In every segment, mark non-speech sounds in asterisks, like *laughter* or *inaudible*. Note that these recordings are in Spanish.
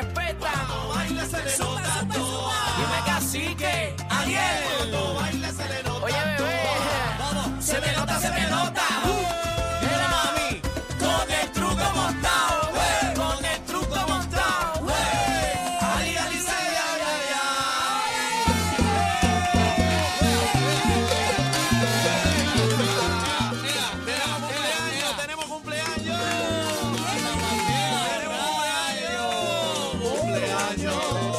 respeta. Cumpleaños,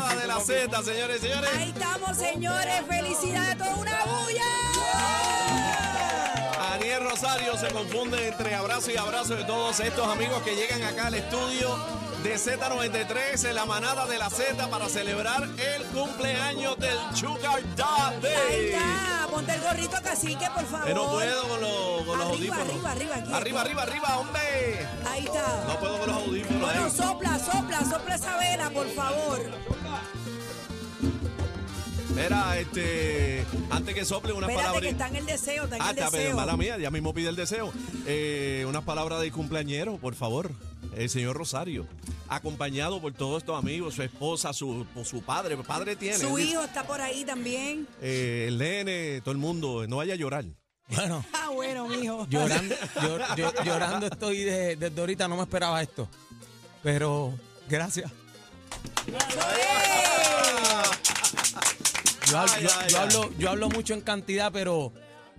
Z, señores y señores. Ahí estamos, señores. Felicidades, toda una bulla. Aniel Rosario se confunde entre abrazo y abrazo de todos estos amigos que llegan acá al estudio de Z93 en la manada de la Z para celebrar el cumpleaños del Sugar Daddy. Ahí está. Ponte el gorrito cacique, por favor. Que no puedo con los, con los Arriba, audífonos. arriba, arriba, aquí. Arriba, arriba, arriba, hombre. Ahí está. No puedo con los audífonos. Bueno, eh. sopla, sopla, sopla esa vela, por favor. Mira, este, antes que sople unas Espérate palabras. que está en el deseo, está en Ah, el está, pero deseo. mala mía, ya mismo pide el deseo. Eh, unas palabras de cumpleañero, por favor. El señor Rosario, acompañado por todos estos amigos, su esposa, su, su padre, padre tiene. Su hijo está por ahí también. eh, el nene, todo el mundo, no vaya a llorar. Bueno, *laughs* Ah, bueno, mijo. llorando, llor- llor- llorando estoy de- desde ahorita, no me esperaba esto. Pero gracias. Yo, hab- Ay, yo- ay, yo ay. hablo, yo hablo mucho en cantidad, pero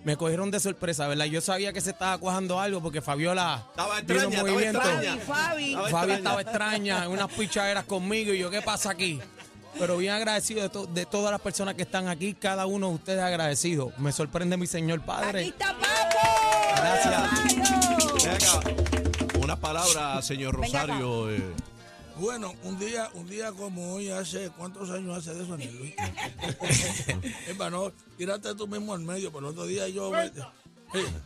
me cogieron de sorpresa, ¿verdad? Yo sabía que se estaba cuajando algo porque Fabiola Estaba extraña, estaba movimiento. extraña. Fabi, Fabi. Estaba Fabi extraña. estaba extraña, en unas pichaderas conmigo y yo, ¿qué pasa aquí? Pero bien agradecido de, to- de todas las personas que están aquí, cada uno de ustedes agradecido. Me sorprende mi señor Aquí padre. está Papo. Gracias. Unas palabras, señor. Rosario. eh, Bueno, un día, un día como hoy, hace cuántos años hace de eso, Aniel Luis? *laughs* es para no tirarte tú mismo al medio, pero el otro día yo. eh,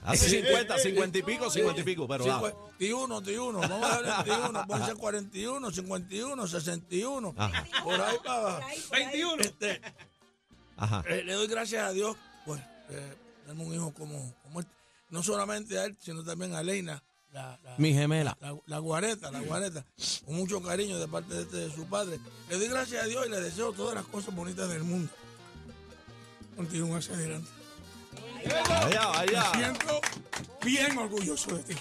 hace 50, 50 y pico, 50 y pico, pero ah, 51, 51, vamos a ver 21, vamos a hacer 41, 51, 61, Ajá. por ahí para abajo. 21. Este, ajá. eh, le doy gracias a Dios, pues, eh, tener un hijo como, como este. No solamente a él, sino también a Leina, la, la- Mi gemela. la, la guareta, la guareta, con mucho cariño de parte de, este, de su padre. Le doy gracias a Dios y le deseo todas las cosas bonitas del mundo. Continúa hacia adelante. Vaya, vaya. Siento bien orgulloso de ti.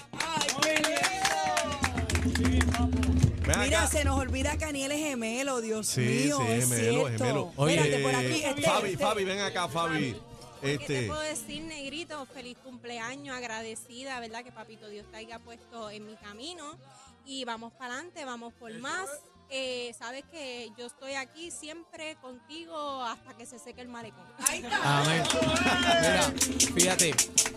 Mira, se nos olvida que Aniel es gemelo, Dios Sí, mío. sí, es gemelo, cierto. gemelo. Oye, Espérate, por aquí. Este, Fabi, este. Fabi, ven acá, Fabi. ¿Qué te Este, puedo decir, negrito? Feliz cumpleaños, agradecida, ¿verdad? Que Papito Dios te haya puesto en mi camino. Y vamos para adelante, vamos por más. Eh, Sabes que yo estoy aquí siempre contigo hasta que se seque el malecón. Ahí está. Amén. Mira, fíjate,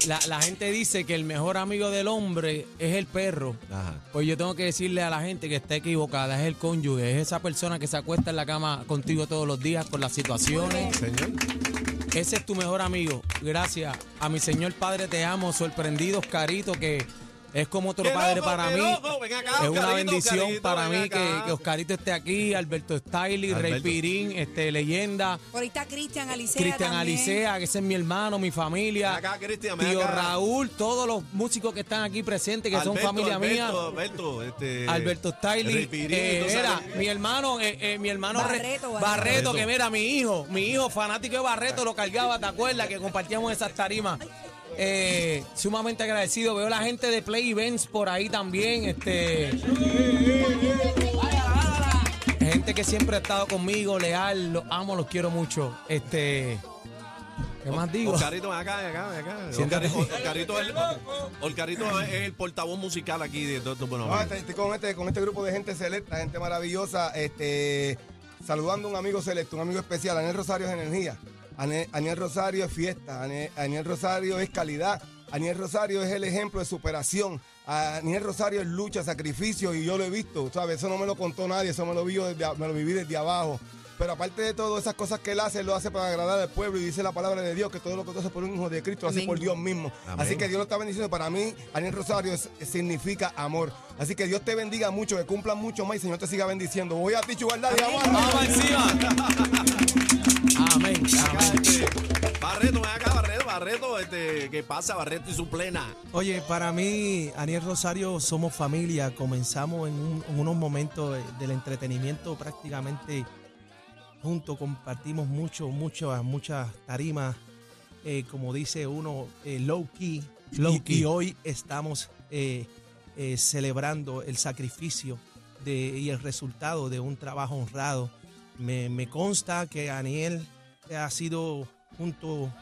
la, la gente dice que el mejor amigo del hombre es el perro. Ajá. Pues yo tengo que decirle a la gente que está equivocada, es el cónyuge, es esa persona que se acuesta en la cama contigo todos los días con las situaciones. señor. Ese es tu mejor amigo. Gracias a mi señor padre, te amo, sorprendido, Oscarito, que es como otro ¡Qué padre loco, para mí. loco! Ven acá, es una bendición Oscarito, para mí que, que Oscarito esté aquí, Alberto Stiley, Rey. Pirín, este, leyenda. Por ahí está Cristian Alicea. Cristian. Alicea, que ese es mi hermano, mi familia. Acá, Cristian, Tío acá. Raúl, todos los músicos que están aquí presentes, que son familia Alberto, mía. Alberto, este, Alberto Stiley, Rey Pirín, eh, era mi hermano, eh, eh, mi hermano Re- Barreto, Barreto, Barreto. que mira, mi hijo, mi hijo fanático de Barreto lo cargaba, ¿te acuerdas? Que compartíamos esas tarimas. Eh, sumamente agradecido. Veo la gente de Play Events por ahí también. Este. Gente que siempre ha estado conmigo, leal, los amo, los quiero mucho. Este. ¿Qué más digo? Oscarito, acá, acá, acá. Siéntate. Oscarito, Oscarito es el, Oscarito es el portavoz musical aquí de todo bueno, No, este- estoy con este, con este grupo de gente selecta, gente maravillosa, este, saludando a un amigo selecto, un amigo especial. Aniel Rosario es energía. Aniel Rosario es fiesta. Aniel Rosario es calidad. Aniel Rosario es el ejemplo de superación. Aniel Rosario es lucha, sacrificio y yo lo he visto, ¿sabes? Eso no me lo contó nadie, eso me lo, vi desde, me lo viví desde abajo. Pero aparte de todo, esas cosas que él hace, él lo hace para agradar al pueblo y dice la palabra de Dios, que todo lo que tú haces por un hijo de Cristo, lo hace por Dios mismo. Amén. Así que Dios lo está bendiciendo. Para mí, Aniel Rosario es- significa amor. Así que Dios te bendiga mucho, que cumplan mucho más y Señor te siga bendiciendo. Voy a ti, Chubaldad, y Vamos encima. Amén. Este, Barreto, ven acá, Barreto, Barreto, este, ¿qué pasa, Barreto y su plena? Oye, para mí, Aniel Rosario, somos familia. Comenzamos en, un- en unos momentos del entretenimiento prácticamente juntos. Compartimos mucho, muchas, muchas tarimas. eh, como dice uno, eh, low key. Low y, key. y hoy estamos eh, eh, celebrando el sacrificio de, y el resultado de un trabajo honrado. Me, me consta que Aniel ha sido junto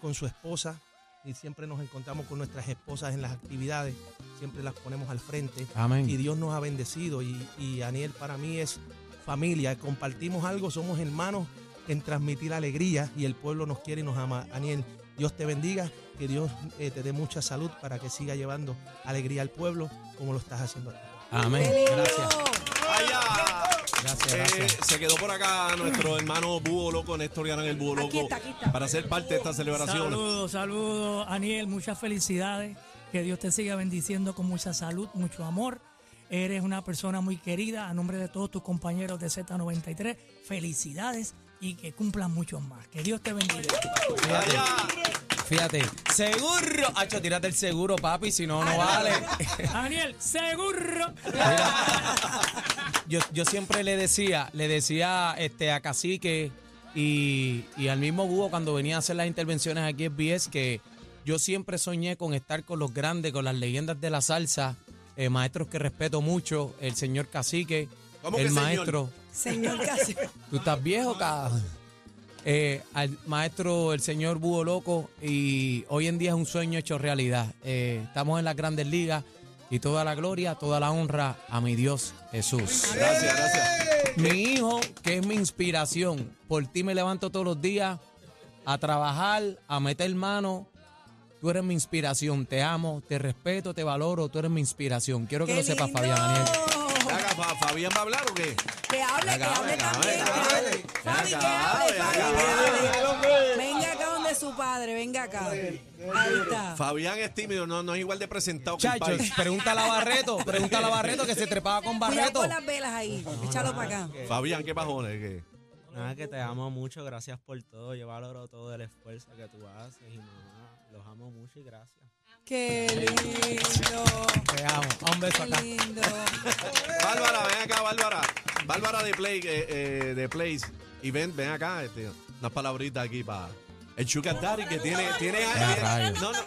con su esposa y siempre nos encontramos con nuestras esposas en las actividades, siempre las ponemos al frente Amén. y Dios nos ha bendecido y, y Aniel para mí es familia, compartimos algo, somos hermanos en transmitir alegría y el pueblo nos quiere y nos ama. Daniel, Dios te bendiga, que Dios eh, te dé mucha salud para que siga llevando alegría al pueblo como lo estás haciendo. hasta ahora. Amén. Gracias. Gracias, Eh, gracias. se quedó por acá nuestro hermano Búho Loco, Néstor Ganan el Búho Loco, Aquí está, aquí está. para ser parte de esta celebración. Saludos, saludos, Aniel, muchas felicidades. Que Dios te siga bendiciendo con mucha salud, mucho amor. Eres una persona muy querida. A nombre de todos tus compañeros de Z93, felicidades y que cumplan muchos más. Que Dios te bendiga. Allá. Fíjate, seguro. Hacho, tírate el seguro, papi, si no, no vale. *laughs* Aniel, seguro. *laughs* yo, yo siempre le decía, le decía este, a Cacique y, y al mismo Búho cuando venía a hacer las intervenciones aquí en BS que yo siempre soñé con estar con los grandes, con las leyendas de la salsa, eh, maestros que respeto mucho, el señor Cacique, ¿Cómo el que señor? maestro. Señor casi. *laughs* ¿Tú estás viejo, cabrón? Eh, al maestro, el señor Búho Loco, y hoy en día es un sueño hecho realidad. Eh, estamos en las grandes ligas y toda la gloria, toda la honra a mi Dios Jesús. Gracias, gracias. Mi hijo, que es mi inspiración, por ti me levanto todos los días a trabajar, a meter mano. Tú eres mi inspiración, te amo, te respeto, te valoro, tú eres mi inspiración. Quiero que ¡Qué lo sepas, lindo! Fabián Daniel. ¿Fabián va a hablar o qué? Que hable, que hable también. Fabi, que hable, Fabi, que hable. Padre, venga acá. Ahí está. Fabián es tímido, no, no es igual de presentado que el país. pregúntale a Barreto, pregúntale a Barreto que se trepaba con Cuidado Barreto. con las velas ahí. Échalo para acá. Fabián, ¿qué bajones? ¿Qué? Nada, que te amo mucho, gracias por todo. Yo valoro todo el esfuerzo que tú haces y mamá, los amo mucho y gracias. Qué lindo. Te amo. Un beso Qué acá. lindo. Bárbara, ven acá, Bárbara. Bárbara de Play, eh, eh, de Place Event, ven acá, este, unas palabritas aquí para el Sugar Daddy que tiene, tiene, rayos. no, no,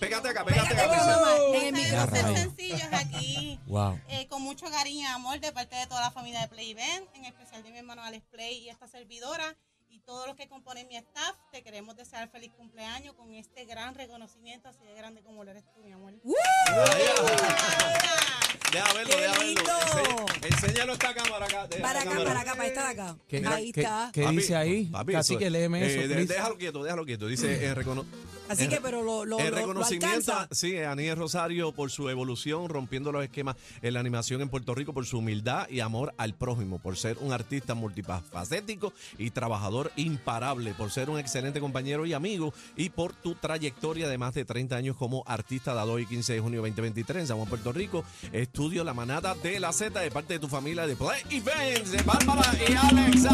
pégate acá, pégate Pégate acá. acá, Priscila. mamá, en el No Ya, sabemos ser rayos. sencillos aquí. Wow. eh, con mucho cariño y amor de parte de toda la familia de Play Event, en especial de mi hermano Alex Play y esta servidora y todos los que componen mi staff. Te queremos desear feliz cumpleaños con este gran reconocimiento, así de grande como lo eres tú, mi amor. Deja verlo, ¡Qué deja verlo. lindo! Ense- Enséñalo a esta cámara acá. deja Para acá, cámara. para acá, para esta de acá. ¿Qué, Ahí qué- está. qué Papi, dice ahí? papi, Casi eso- que léeme eh, eso, de- please. déjalo quieto, déjalo quieto. Dice eh, recono- Así el- que, pero lo, lo, el lo- lo reconocimiento, alcanza. sí, a Aniel Rosario por su evolución, rompiendo los esquemas en la animación en Puerto Rico, por su humildad y amor al prójimo, por ser un artista multifacético y trabajador imparable, por ser un excelente compañero y amigo y por tu trayectoria de más de 30 años como artista dado hoy 15 de junio 2023 en San Juan, Puerto Rico. Estudio La Manada de la Z de parte de tu familia de Play Events de Bárbara y Alexa.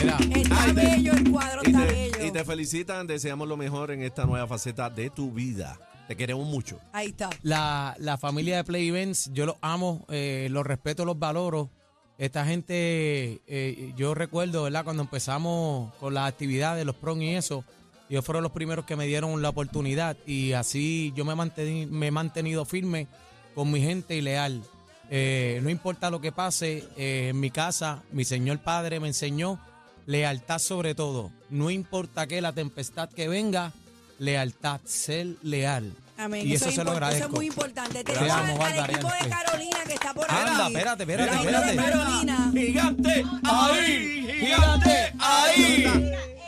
Mira, Está bello el cuadro, está bello. Te felicitan, deseamos lo mejor en esta nueva faceta de tu vida. Te queremos mucho. Ahí está. la, la familia de Play Events, yo los amo, eh, los respeto, los valoro. Esta gente, eh, yo recuerdo, ¿verdad? Cuando empezamos con las actividades, los prom y eso, ellos fueron los primeros que me dieron la oportunidad y así yo me, mantení- me he mantenido firme con mi gente y leal. Eh, no importa lo que pase, eh, en mi casa, mi señor padre me enseñó lealtad sobre todo. No importa que la tempestad que venga, lealtad, ser leal. Amén. Y eso, es se lo agradezco. Eso es muy importante. Te Tenemos amo, al, al equipo de. Carolina que está por Anda, aquí. espérate, espérate, espérate. Carolina. ¡Gigante! ¡Ahí! ¡Gigante! ¡Ahí!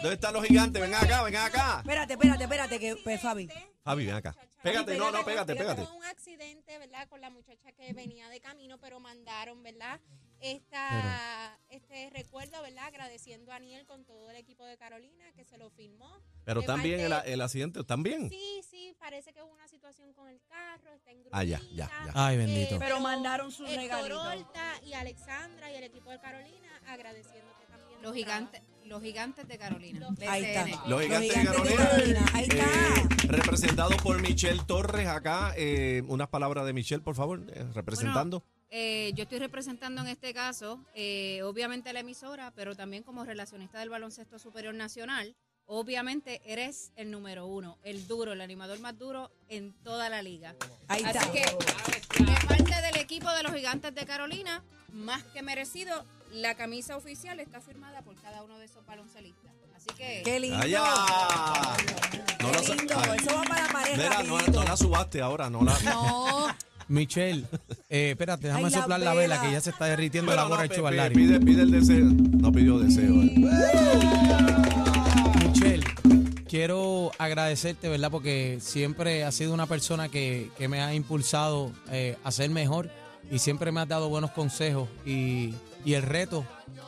¿Dónde están los gigantes? Vengan acá, vengan acá. Espérate, espérate, espérate, que pues, Fabi. Fabi, ven acá. Pégate, no, no, pégate, pégate. tuve un accidente, ¿verdad? Con la muchacha que venía de camino, pero mandaron, ¿verdad? Esta, este recuerdo, ¿verdad? Agradeciendo a Aniel con todo el equipo de Carolina que se lo firmó. Pero también el, el accidente, ¿también? Sí, sí, parece que hubo una situación con el carro, está en Ah, ya, ya, ya. Ay, bendito. Eh, Pero mandaron sus Héctor regalitos. Y Alexandra y el equipo de Carolina agradeciéndote también. Los gigantes, los gigantes de Carolina. Ahí está. Los gigantes, gigantes de de Carolina. Carolina, ahí está. Eh, representado por Michelle Torres acá. Eh, unas palabras de Michelle, por favor, eh, representando. Eh, yo estoy representando en este caso, eh, obviamente la emisora, pero también como relacionista del baloncesto superior nacional. Obviamente eres el número uno, el duro, el animador más duro en toda la liga. Ahí Así está. que, de parte del equipo de los gigantes de Carolina, más que merecido, la camisa oficial está firmada por cada uno de esos baloncelistas. Así que, Qué lindo. ¡Allá! No Qué lindo. ay, Eso va para la pareja. mira, no la subaste ahora, no la. no, Michelle, Eh, espérate, déjame Ay, la soplar la vela vela. que ya se está derritiendo Pero la no, gorra de pe- Chubalari. pe- pide, pide el deseo. No pidió deseo. eh. Michelle, quiero agradecerte, ¿verdad? Porque siempre has sido una persona que, que me ha impulsado eh, a ser mejor y siempre me has dado buenos consejos y, y el reto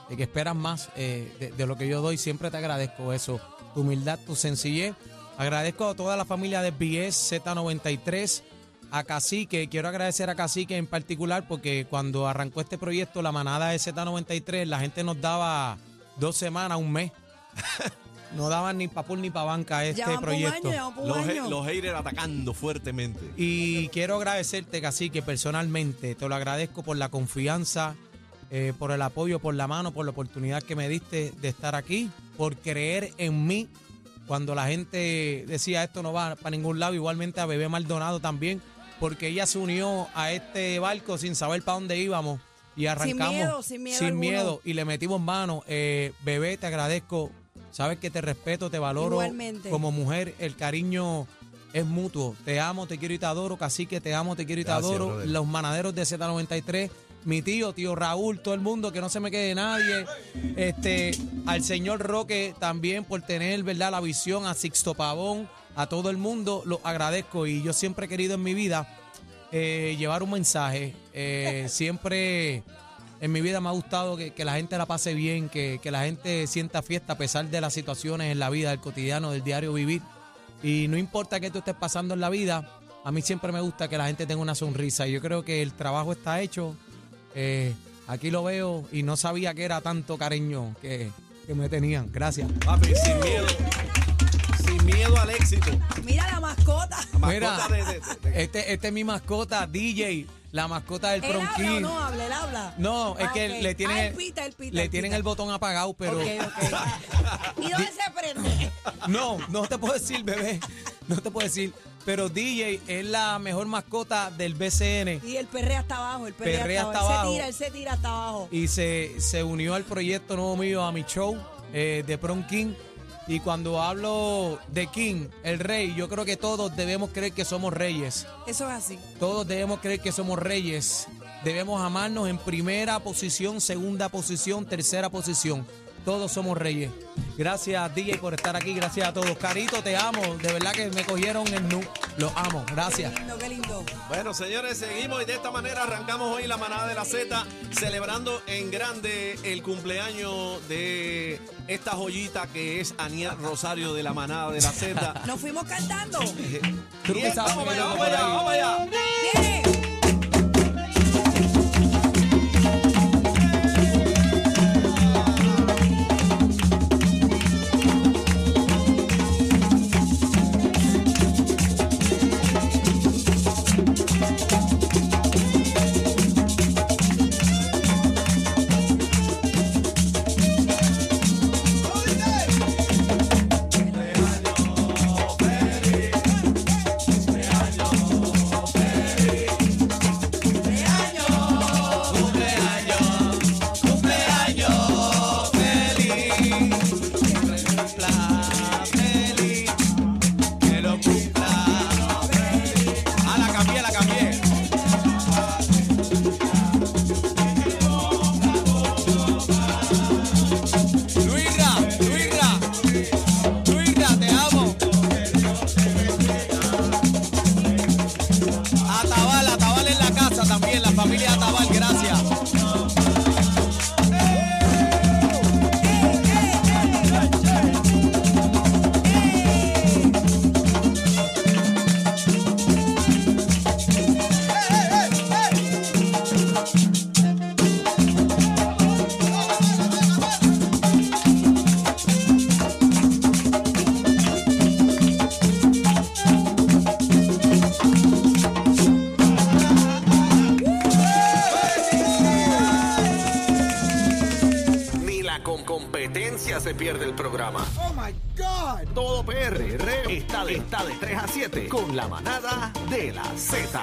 de que esperas más eh, de, de lo que yo doy, siempre te agradezco eso, tu humildad, tu sencillez. Agradezco a toda la familia de BS Z93, a Cacique, quiero agradecer a Cacique en particular porque cuando arrancó este proyecto, la manada de Z93, la gente nos daba dos semanas, un mes. *laughs* No daban ni pa' pool ni pa' banca a este proyecto. año, he- los haters atacando fuertemente. Y quiero agradecerte, Cacique, personalmente. Te lo agradezco por la confianza, eh, por el apoyo, por la mano, por la oportunidad que me diste de estar aquí, por creer en mí. Cuando la gente decía esto no va para ningún lado, igualmente a Bebé Maldonado también, porque ella se unió a este barco sin saber para dónde íbamos y arrancamos miedo, sin miedo sin miedo y le metimos mano. Eh, Bebé, te agradezco. Sabes que te respeto, te valoro Igualmente. como mujer. El cariño es mutuo. Te amo, te quiero y te adoro. Cacique, te amo, te quiero y te Gracias, adoro. brother. Los manaderos de Z93, mi tío, tío Raúl, todo el mundo, que no se me quede nadie. Este, al señor Roque también por tener, ¿verdad? La visión, a Sixto Pavón, a todo el mundo, lo agradezco. Y yo siempre he querido en mi vida eh, llevar un mensaje. Eh, *laughs* siempre en mi vida me ha gustado que, que la gente la pase bien, que, que la gente sienta fiesta a pesar de las situaciones en la vida, del cotidiano, del diario vivir. Y no importa qué tú estés pasando en la vida, a mí siempre me gusta que la gente tenga una sonrisa. Y yo creo que el trabajo está hecho. Eh, aquí lo veo y no sabía que era tanto cariño que, que me tenían. Gracias. Papi, sin miedo. Sin miedo al éxito. Mira la mascota. La Mira, mascota de- de- de- de- este, este es mi mascota, DJ, la mascota del ¿Él habla o Pronquín. no habla? ¿Él habla? No, es Ah, que ok. le tienen, Ah, él pita, él pita, le él tienen pita. el botón apagado, pero Ok, ok. *laughs* ¿Y dónde se prende? no, no te puedo decir, bebé, no te puedo decir. Pero DJ es la mejor mascota del BCN Y el perrea hasta abajo, el perrea, Perrea hasta, hasta abajo. Él se tira, él se tira hasta abajo. y se, se unió al proyecto nuevo mío, a mi show eh, de King. Y cuando hablo de King, el rey, yo creo que todos debemos creer que somos reyes. Eso es así. Todos debemos creer que somos reyes. Debemos amarnos en primera posición, segunda posición, tercera posición. Todos somos reyes. Gracias, DJ, por estar aquí. Gracias a todos. Carito, te amo. De verdad que me cogieron el nu. Los amo. Gracias. Qué lindo, qué lindo. Bueno, señores, seguimos y de esta manera arrancamos hoy la manada de la Z, celebrando en grande el cumpleaños de esta joyita que es Aniel Rosario de la manada de la Z. Nos fuimos cantando. *laughs* Bien, vamos allá, vamos allá, vamos allá. La manada de la Z.